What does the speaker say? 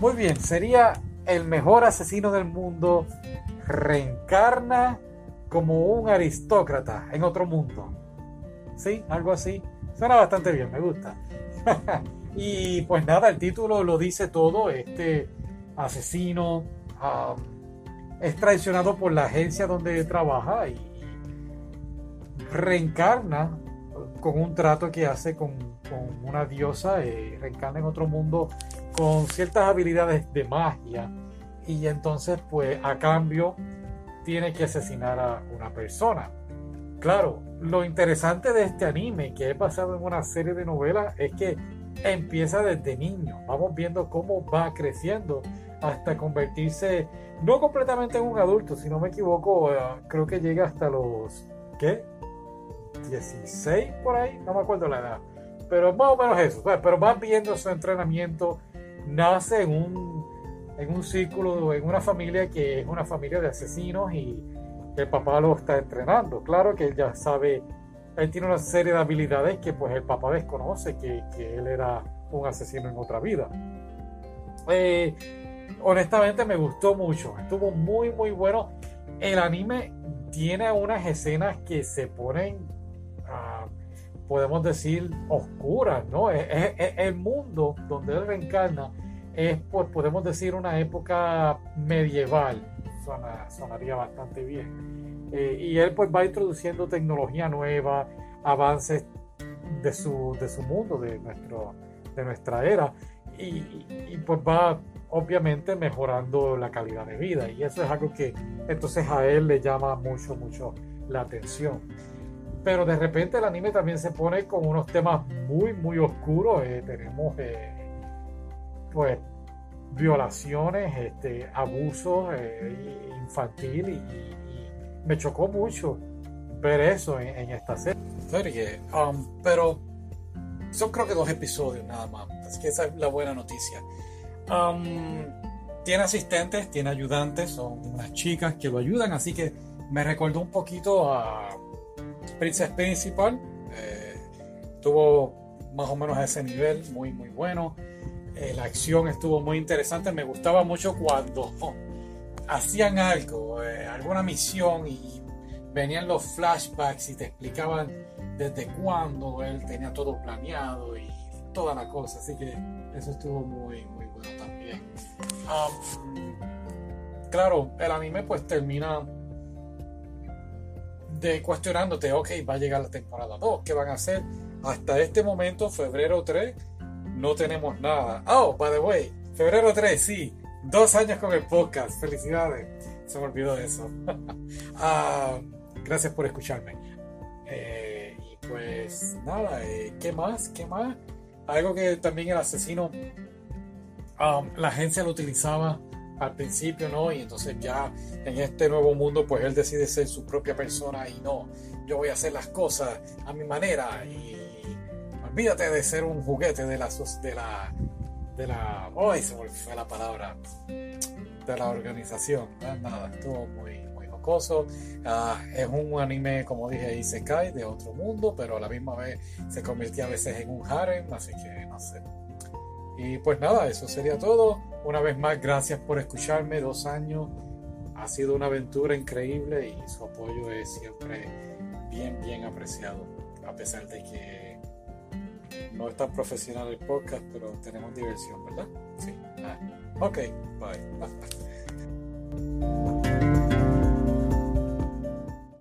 Muy bien, sería el mejor asesino del mundo, reencarna como un aristócrata en otro mundo. ¿Sí? Algo así. Suena bastante bien, me gusta. y pues nada, el título lo dice todo. Este asesino um, es traicionado por la agencia donde trabaja y reencarna con un trato que hace con, una diosa, eh, reencarna en otro mundo con ciertas habilidades de magia y entonces pues a cambio tiene que asesinar a una persona. Claro, lo interesante de este anime que he pasado en una serie de novelas es que empieza desde niño. Vamos viendo cómo va creciendo hasta convertirse no completamente en un adulto, si no me equivoco, eh, creo que llega hasta los ¿qué? 16 por ahí, no me acuerdo la edad. Pero más o menos eso. Pues, pero va viendo su entrenamiento, nace en un, en un círculo, en una familia que es una familia de asesinos y el papá lo está entrenando. Claro que él ya sabe, él tiene una serie de habilidades que pues el papá desconoce que, que él era un asesino en otra vida. Eh, honestamente me gustó mucho, estuvo muy muy bueno. El anime tiene unas escenas que se ponen, ah, podemos decir, oscuras, ¿no? Es, el mundo donde él reencarna es, pues, podemos decir, una época medieval. sonaría bastante bien. Eh, y él pues va introduciendo tecnología nueva, avances de su, de su mundo, de, nuestro, de nuestra era. Y, y, pues va obviamente mejorando la calidad de vida y eso es algo que entonces a él le llama mucho, mucho la atención. Pero de repente el anime también se pone con unos temas muy, muy oscuros. Eh, tenemos eh, pues violaciones, este, abusos eh, infantil y, me chocó mucho ver eso en, esta serie. Um, pero son creo que dos episodios nada más, así que esa es la buena noticia. Um, tiene asistentes, tiene ayudantes, son unas chicas que lo ayudan, así que me recordó un poquito a Princess Principal. Eh, tuvo más o menos a ese nivel, muy, muy bueno. Eh, la acción estuvo muy interesante. Me gustaba mucho cuando hacían algo, eh, alguna misión y venían los flashbacks y te explicaban desde cuándo él tenía todo planeado y toda la cosa. Así que eso estuvo muy, muy bueno también. claro, el anime pues termina de cuestionándote, ok, va a llegar la temporada 2, ¿qué van a hacer? Hasta este momento, febrero 3, no tenemos nada. Oh, by the way, febrero 3, sí, dos años con el podcast, felicidades. Se me olvidó eso. Ah, gracias por escucharme. Eh, y pues nada, eh, ¿qué más? ¿Qué más? Algo que también el asesino, um, la agencia lo utilizaba al principio, ¿no? Y entonces ya en este nuevo mundo, pues él decide ser su propia persona y no, yo voy a hacer las cosas a mi manera y olvídate de ser un juguete de la, de la, de la, hoy se me fue la palabra, de la organización, nada, estuvo muy, muy jocoso. Ah, es un anime, como dije, Isekai de otro mundo, pero a la misma vez se convirtió a veces en un harem, así que no sé. Y pues nada, eso sería todo. Una vez más, gracias por escucharme, dos años. Ha sido una aventura increíble y su apoyo es siempre bien, bien apreciado. A pesar de que no es tan profesional el podcast, pero tenemos diversión, ¿verdad? Sí. Ah, ok, bye.